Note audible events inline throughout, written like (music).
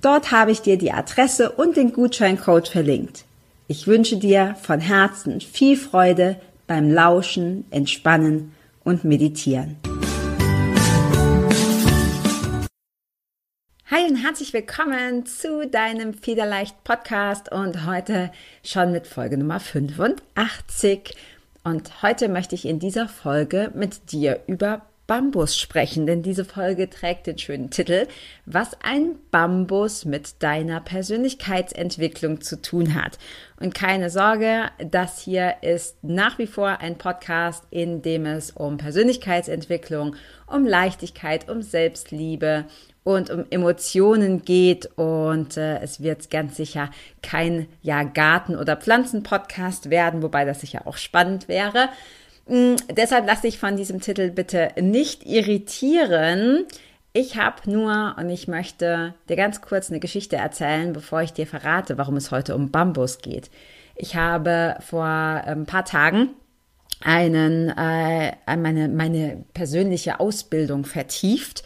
Dort habe ich dir die Adresse und den Gutscheincode verlinkt. Ich wünsche dir von Herzen viel Freude beim Lauschen, Entspannen und Meditieren. Hi und herzlich willkommen zu deinem Federleicht Podcast und heute schon mit Folge Nummer 85. Und heute möchte ich in dieser Folge mit dir über Bambus sprechen, denn diese Folge trägt den schönen Titel, was ein Bambus mit deiner Persönlichkeitsentwicklung zu tun hat. Und keine Sorge, das hier ist nach wie vor ein Podcast, in dem es um Persönlichkeitsentwicklung, um Leichtigkeit, um Selbstliebe und um Emotionen geht und äh, es wird ganz sicher kein ja Garten- oder Pflanzen-Podcast werden, wobei das sicher auch spannend wäre. Mm, deshalb lass dich von diesem Titel bitte nicht irritieren. Ich habe nur und ich möchte dir ganz kurz eine Geschichte erzählen, bevor ich dir verrate, warum es heute um Bambus geht. Ich habe vor ein ähm, paar Tagen einen, äh, meine, meine persönliche Ausbildung vertieft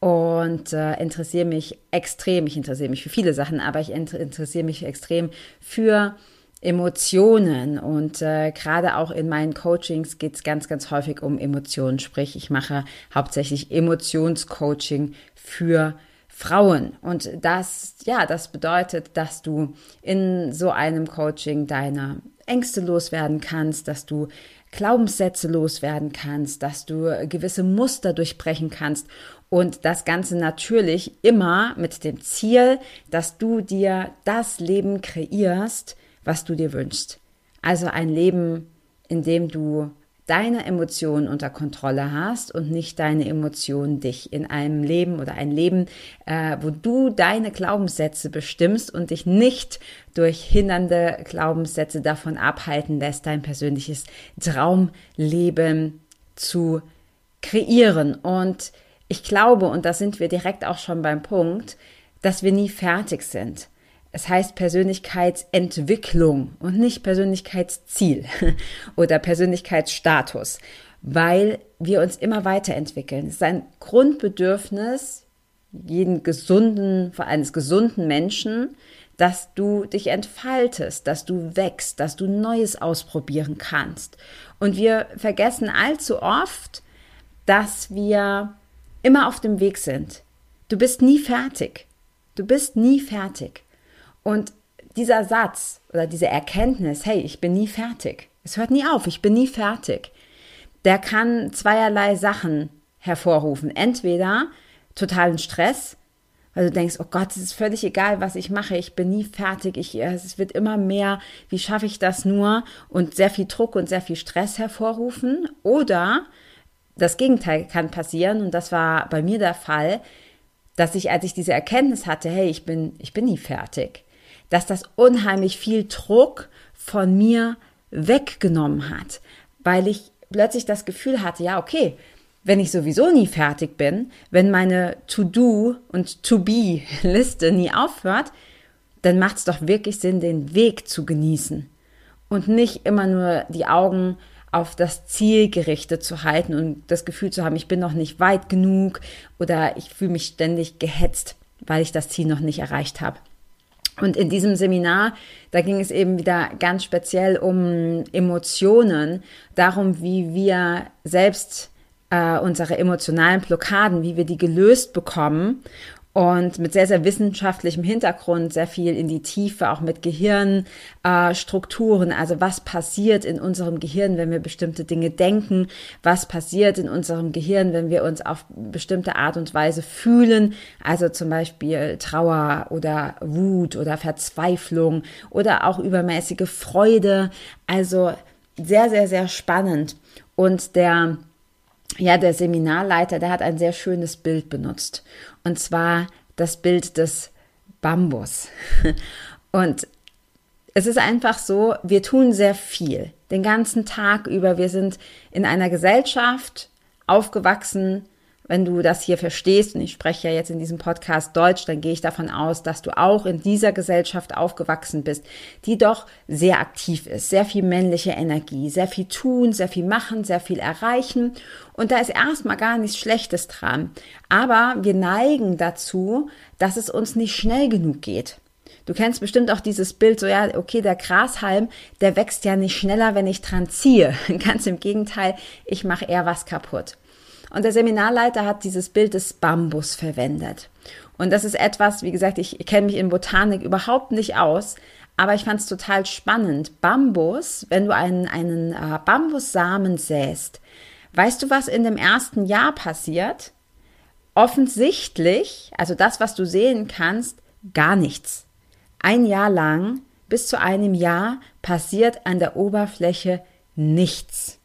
und äh, interessiere mich extrem, ich interessiere mich für viele Sachen, aber ich interessiere mich extrem für Emotionen und äh, gerade auch in meinen Coachings geht es ganz, ganz häufig um Emotionen. Sprich, ich mache hauptsächlich Emotionscoaching für Frauen. Und das, ja, das bedeutet, dass du in so einem Coaching deine Ängste loswerden kannst, dass du Glaubenssätze loswerden kannst, dass du gewisse Muster durchbrechen kannst und das Ganze natürlich immer mit dem Ziel, dass du dir das Leben kreierst, was du dir wünschst. Also ein Leben, in dem du deine Emotionen unter Kontrolle hast und nicht deine Emotionen dich in einem Leben oder ein Leben, äh, wo du deine Glaubenssätze bestimmst und dich nicht durch hindernde Glaubenssätze davon abhalten lässt, dein persönliches Traumleben zu kreieren. Und ich glaube, und da sind wir direkt auch schon beim Punkt, dass wir nie fertig sind. Es heißt Persönlichkeitsentwicklung und nicht Persönlichkeitsziel (laughs) oder Persönlichkeitsstatus, weil wir uns immer weiterentwickeln. Es ist ein Grundbedürfnis jeden gesunden, vor eines gesunden Menschen, dass du dich entfaltest, dass du wächst, dass du Neues ausprobieren kannst. Und wir vergessen allzu oft, dass wir immer auf dem Weg sind. Du bist nie fertig. Du bist nie fertig. Und dieser Satz oder diese Erkenntnis, hey, ich bin nie fertig, es hört nie auf, ich bin nie fertig, der kann zweierlei Sachen hervorrufen. Entweder totalen Stress, weil du denkst, oh Gott, es ist völlig egal, was ich mache, ich bin nie fertig, ich, es wird immer mehr, wie schaffe ich das nur? Und sehr viel Druck und sehr viel Stress hervorrufen. Oder das Gegenteil kann passieren, und das war bei mir der Fall, dass ich, als ich diese Erkenntnis hatte, hey, ich bin, ich bin nie fertig, dass das unheimlich viel Druck von mir weggenommen hat, weil ich plötzlich das Gefühl hatte, ja, okay, wenn ich sowieso nie fertig bin, wenn meine To-Do und To-Be-Liste nie aufhört, dann macht es doch wirklich Sinn, den Weg zu genießen und nicht immer nur die Augen auf das Ziel gerichtet zu halten und das Gefühl zu haben, ich bin noch nicht weit genug oder ich fühle mich ständig gehetzt, weil ich das Ziel noch nicht erreicht habe. Und in diesem Seminar, da ging es eben wieder ganz speziell um Emotionen, darum, wie wir selbst äh, unsere emotionalen Blockaden, wie wir die gelöst bekommen und mit sehr, sehr wissenschaftlichem Hintergrund, sehr viel in die Tiefe, auch mit Gehirnstrukturen, äh, also was passiert in unserem Gehirn, wenn wir bestimmte Dinge denken, was passiert in unserem Gehirn, wenn wir uns auf bestimmte Art und Weise fühlen, also zum Beispiel Trauer oder Wut oder Verzweiflung oder auch übermäßige Freude, also sehr, sehr, sehr spannend. Und der ja, der Seminarleiter, der hat ein sehr schönes Bild benutzt. Und zwar das Bild des Bambus. (laughs) Und es ist einfach so, wir tun sehr viel. Den ganzen Tag über. Wir sind in einer Gesellschaft aufgewachsen, wenn du das hier verstehst, und ich spreche ja jetzt in diesem Podcast Deutsch, dann gehe ich davon aus, dass du auch in dieser Gesellschaft aufgewachsen bist, die doch sehr aktiv ist, sehr viel männliche Energie, sehr viel tun, sehr viel machen, sehr viel erreichen. Und da ist erstmal gar nichts Schlechtes dran. Aber wir neigen dazu, dass es uns nicht schnell genug geht. Du kennst bestimmt auch dieses Bild, so ja, okay, der Grashalm, der wächst ja nicht schneller, wenn ich dran ziehe. (laughs) Ganz im Gegenteil, ich mache eher was kaputt. Und der Seminarleiter hat dieses Bild des Bambus verwendet. Und das ist etwas, wie gesagt, ich kenne mich in Botanik überhaupt nicht aus, aber ich fand es total spannend. Bambus, wenn du einen, einen äh, Bambussamen säst, weißt du, was in dem ersten Jahr passiert? Offensichtlich, also das, was du sehen kannst, gar nichts. Ein Jahr lang, bis zu einem Jahr, passiert an der Oberfläche nichts.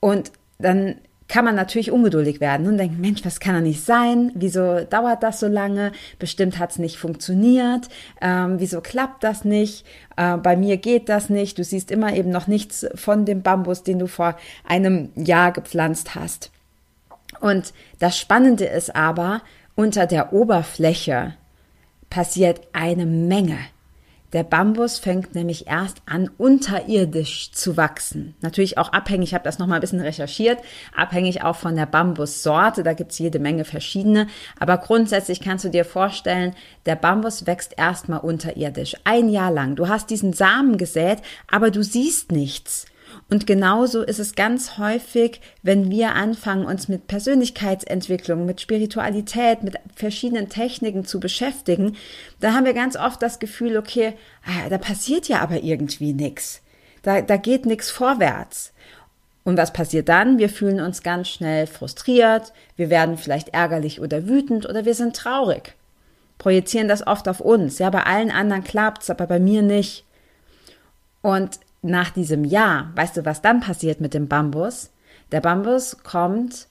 Und dann kann man natürlich ungeduldig werden und denken, Mensch, was kann da nicht sein? Wieso dauert das so lange? Bestimmt hat es nicht funktioniert. Ähm, wieso klappt das nicht? Äh, bei mir geht das nicht. Du siehst immer eben noch nichts von dem Bambus, den du vor einem Jahr gepflanzt hast. Und das Spannende ist aber, unter der Oberfläche passiert eine Menge. Der Bambus fängt nämlich erst an, unterirdisch zu wachsen. Natürlich auch abhängig, ich habe das nochmal ein bisschen recherchiert, abhängig auch von der Bambussorte, da gibt es jede Menge verschiedene. Aber grundsätzlich kannst du dir vorstellen, der Bambus wächst erstmal unterirdisch, ein Jahr lang. Du hast diesen Samen gesät, aber du siehst nichts. Und genauso ist es ganz häufig, wenn wir anfangen, uns mit Persönlichkeitsentwicklung, mit Spiritualität, mit verschiedenen Techniken zu beschäftigen, da haben wir ganz oft das Gefühl, okay, ah, da passiert ja aber irgendwie nichts. Da, da geht nichts vorwärts. Und was passiert dann? Wir fühlen uns ganz schnell frustriert, wir werden vielleicht ärgerlich oder wütend oder wir sind traurig. Projizieren das oft auf uns. Ja, bei allen anderen klappt's, aber bei mir nicht. Und nach diesem Jahr, weißt du, was dann passiert mit dem Bambus? Der Bambus kommt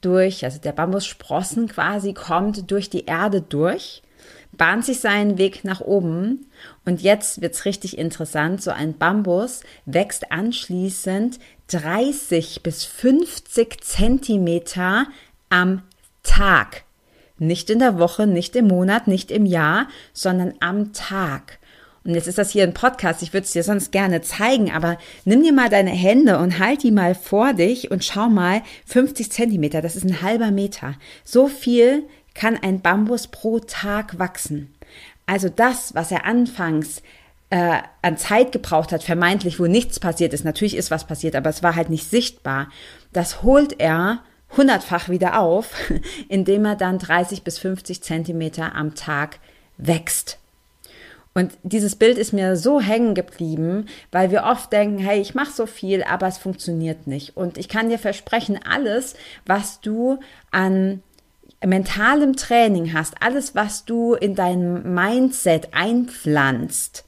durch, also der Bambussprossen quasi kommt durch die Erde durch, bahnt sich seinen Weg nach oben und jetzt wird's richtig interessant. So ein Bambus wächst anschließend 30 bis 50 Zentimeter am Tag. Nicht in der Woche, nicht im Monat, nicht im Jahr, sondern am Tag. Und jetzt ist das hier ein Podcast, ich würde es dir sonst gerne zeigen, aber nimm dir mal deine Hände und halt die mal vor dich und schau mal, 50 Zentimeter, das ist ein halber Meter. So viel kann ein Bambus pro Tag wachsen. Also das, was er anfangs äh, an Zeit gebraucht hat, vermeintlich, wo nichts passiert ist, natürlich ist was passiert, aber es war halt nicht sichtbar, das holt er hundertfach wieder auf, (laughs) indem er dann 30 bis 50 Zentimeter am Tag wächst. Und dieses Bild ist mir so hängen geblieben, weil wir oft denken, hey, ich mache so viel, aber es funktioniert nicht. Und ich kann dir versprechen, alles, was du an mentalem Training hast, alles, was du in dein Mindset einpflanzt,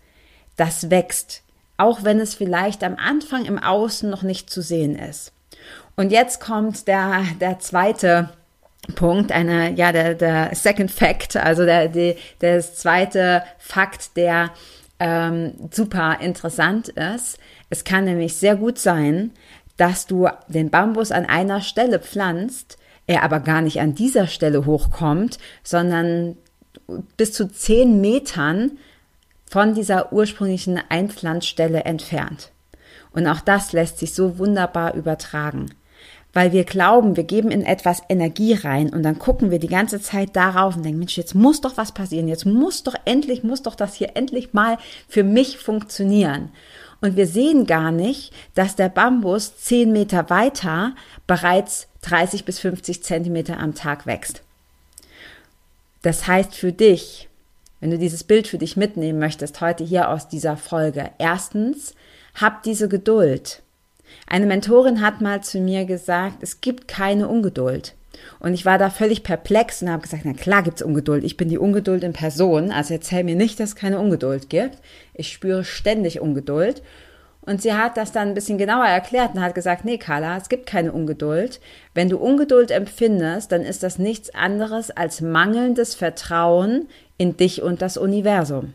das wächst, auch wenn es vielleicht am Anfang im Außen noch nicht zu sehen ist. Und jetzt kommt der, der zweite Punkt, eine, ja, der, der Second Fact, also der, der, der zweite Fakt, der ähm, super interessant ist. Es kann nämlich sehr gut sein, dass du den Bambus an einer Stelle pflanzt, er aber gar nicht an dieser Stelle hochkommt, sondern bis zu zehn Metern von dieser ursprünglichen Einpflanzstelle entfernt. Und auch das lässt sich so wunderbar übertragen weil wir glauben, wir geben in etwas Energie rein und dann gucken wir die ganze Zeit darauf und denken, Mensch, jetzt muss doch was passieren, jetzt muss doch endlich, muss doch das hier endlich mal für mich funktionieren. Und wir sehen gar nicht, dass der Bambus zehn Meter weiter bereits 30 bis 50 Zentimeter am Tag wächst. Das heißt für dich, wenn du dieses Bild für dich mitnehmen möchtest, heute hier aus dieser Folge, erstens, hab diese Geduld. Eine Mentorin hat mal zu mir gesagt, es gibt keine Ungeduld. Und ich war da völlig perplex und habe gesagt, na klar gibt's Ungeduld. Ich bin die Ungeduld in Person. Also erzähl mir nicht, dass es keine Ungeduld gibt. Ich spüre ständig Ungeduld. Und sie hat das dann ein bisschen genauer erklärt und hat gesagt, nee, Carla, es gibt keine Ungeduld. Wenn du Ungeduld empfindest, dann ist das nichts anderes als mangelndes Vertrauen in dich und das Universum.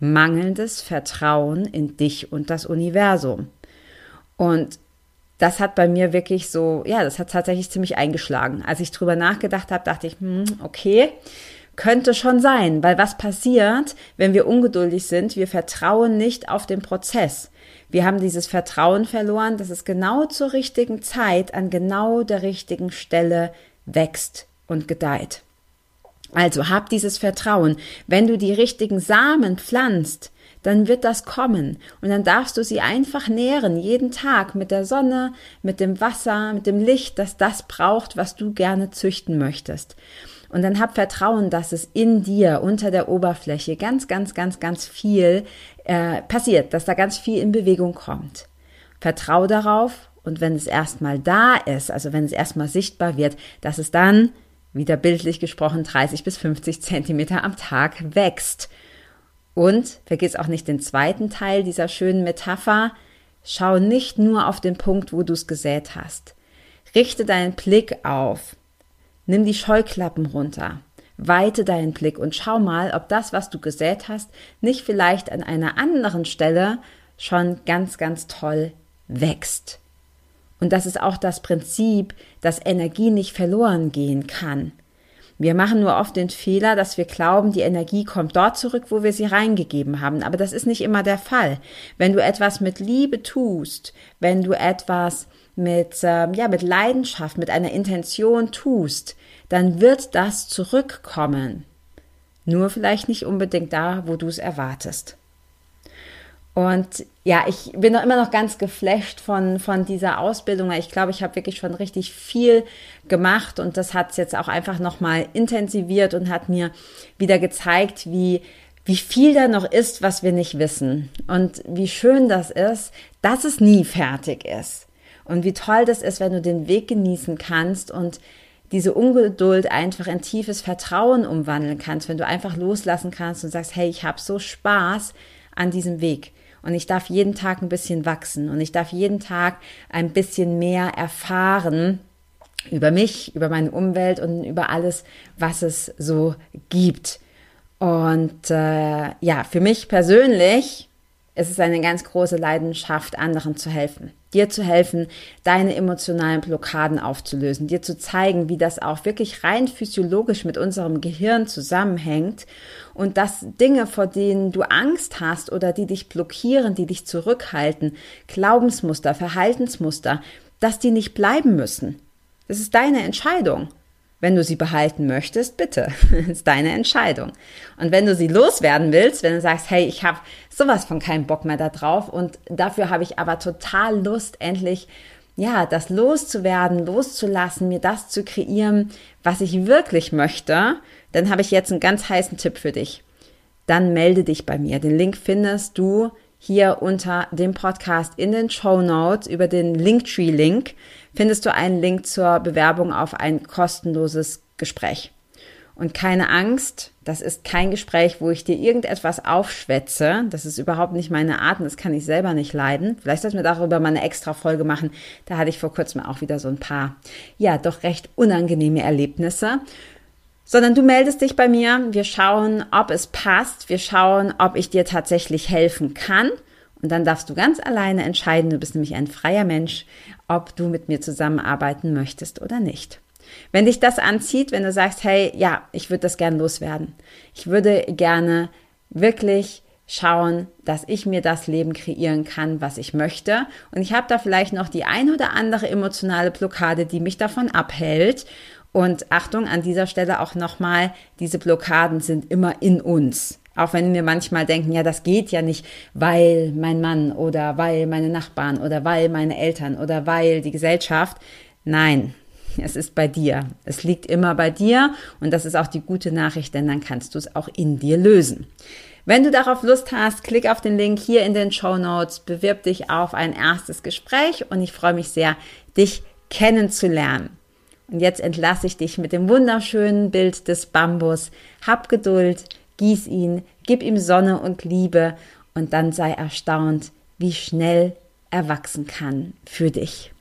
Mangelndes Vertrauen in dich und das Universum. Und das hat bei mir wirklich so, ja, das hat tatsächlich ziemlich eingeschlagen. Als ich drüber nachgedacht habe, dachte ich, hm, okay, könnte schon sein, weil was passiert, wenn wir ungeduldig sind? Wir vertrauen nicht auf den Prozess. Wir haben dieses Vertrauen verloren, dass es genau zur richtigen Zeit an genau der richtigen Stelle wächst und gedeiht. Also hab dieses Vertrauen. Wenn du die richtigen Samen pflanzt, dann wird das kommen. Und dann darfst du sie einfach nähren, jeden Tag mit der Sonne, mit dem Wasser, mit dem Licht, das das braucht, was du gerne züchten möchtest. Und dann hab Vertrauen, dass es in dir unter der Oberfläche ganz, ganz, ganz, ganz viel äh, passiert, dass da ganz viel in Bewegung kommt. Vertrau darauf und wenn es erstmal da ist, also wenn es erstmal sichtbar wird, dass es dann, wieder bildlich gesprochen, 30 bis 50 Zentimeter am Tag wächst. Und vergiss auch nicht den zweiten Teil dieser schönen Metapher. Schau nicht nur auf den Punkt, wo du es gesät hast. Richte deinen Blick auf Nimm die Scheuklappen runter. Weite deinen Blick und schau mal, ob das, was du gesät hast, nicht vielleicht an einer anderen Stelle schon ganz, ganz toll wächst. Und das ist auch das Prinzip, dass Energie nicht verloren gehen kann. Wir machen nur oft den Fehler, dass wir glauben, die Energie kommt dort zurück, wo wir sie reingegeben haben. Aber das ist nicht immer der Fall. Wenn du etwas mit Liebe tust, wenn du etwas mit, äh, ja, mit Leidenschaft, mit einer Intention tust, dann wird das zurückkommen. Nur vielleicht nicht unbedingt da, wo du es erwartest. Und ja, ich bin immer noch ganz geflasht von, von dieser Ausbildung. Ich glaube, ich habe wirklich schon richtig viel gemacht und das hat es jetzt auch einfach nochmal intensiviert und hat mir wieder gezeigt, wie, wie viel da noch ist, was wir nicht wissen. Und wie schön das ist, dass es nie fertig ist. Und wie toll das ist, wenn du den Weg genießen kannst und diese Ungeduld einfach in tiefes Vertrauen umwandeln kannst, wenn du einfach loslassen kannst und sagst, hey, ich habe so Spaß an diesem Weg und ich darf jeden Tag ein bisschen wachsen und ich darf jeden Tag ein bisschen mehr erfahren über mich, über meine Umwelt und über alles, was es so gibt. Und äh, ja, für mich persönlich ist es eine ganz große Leidenschaft, anderen zu helfen dir zu helfen, deine emotionalen Blockaden aufzulösen, dir zu zeigen, wie das auch wirklich rein physiologisch mit unserem Gehirn zusammenhängt und dass Dinge, vor denen du Angst hast oder die dich blockieren, die dich zurückhalten, Glaubensmuster, Verhaltensmuster, dass die nicht bleiben müssen. Das ist deine Entscheidung. Wenn du sie behalten möchtest, bitte. (laughs) Ist deine Entscheidung. Und wenn du sie loswerden willst, wenn du sagst, hey, ich habe sowas von keinen Bock mehr da drauf und dafür habe ich aber total Lust, endlich ja, das loszuwerden, loszulassen, mir das zu kreieren, was ich wirklich möchte, dann habe ich jetzt einen ganz heißen Tipp für dich. Dann melde dich bei mir. Den Link findest du hier unter dem Podcast in den Show Notes über den Linktree-Link findest du einen Link zur Bewerbung auf ein kostenloses Gespräch. Und keine Angst, das ist kein Gespräch, wo ich dir irgendetwas aufschwätze. Das ist überhaupt nicht meine Art und das kann ich selber nicht leiden. Vielleicht sollten wir darüber mal eine extra Folge machen. Da hatte ich vor kurzem auch wieder so ein paar, ja, doch recht unangenehme Erlebnisse. Sondern du meldest dich bei mir. Wir schauen, ob es passt. Wir schauen, ob ich dir tatsächlich helfen kann. Und dann darfst du ganz alleine entscheiden, du bist nämlich ein freier Mensch, ob du mit mir zusammenarbeiten möchtest oder nicht. Wenn dich das anzieht, wenn du sagst, hey, ja, ich würde das gerne loswerden. Ich würde gerne wirklich schauen, dass ich mir das Leben kreieren kann, was ich möchte. Und ich habe da vielleicht noch die ein oder andere emotionale Blockade, die mich davon abhält. Und Achtung, an dieser Stelle auch nochmal, diese Blockaden sind immer in uns. Auch wenn wir manchmal denken, ja, das geht ja nicht, weil mein Mann oder weil meine Nachbarn oder weil meine Eltern oder weil die Gesellschaft. Nein, es ist bei dir. Es liegt immer bei dir und das ist auch die gute Nachricht, denn dann kannst du es auch in dir lösen. Wenn du darauf Lust hast, klick auf den Link hier in den Show Notes, bewirb dich auf ein erstes Gespräch und ich freue mich sehr, dich kennenzulernen. Und jetzt entlasse ich dich mit dem wunderschönen Bild des Bambus. Hab Geduld, gieß ihn, gib ihm Sonne und Liebe und dann sei erstaunt, wie schnell er wachsen kann für dich.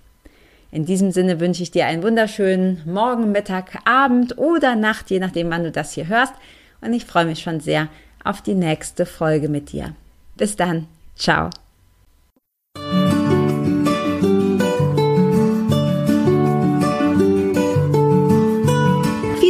In diesem Sinne wünsche ich dir einen wunderschönen Morgen, Mittag, Abend oder Nacht, je nachdem, wann du das hier hörst. Und ich freue mich schon sehr auf die nächste Folge mit dir. Bis dann. Ciao.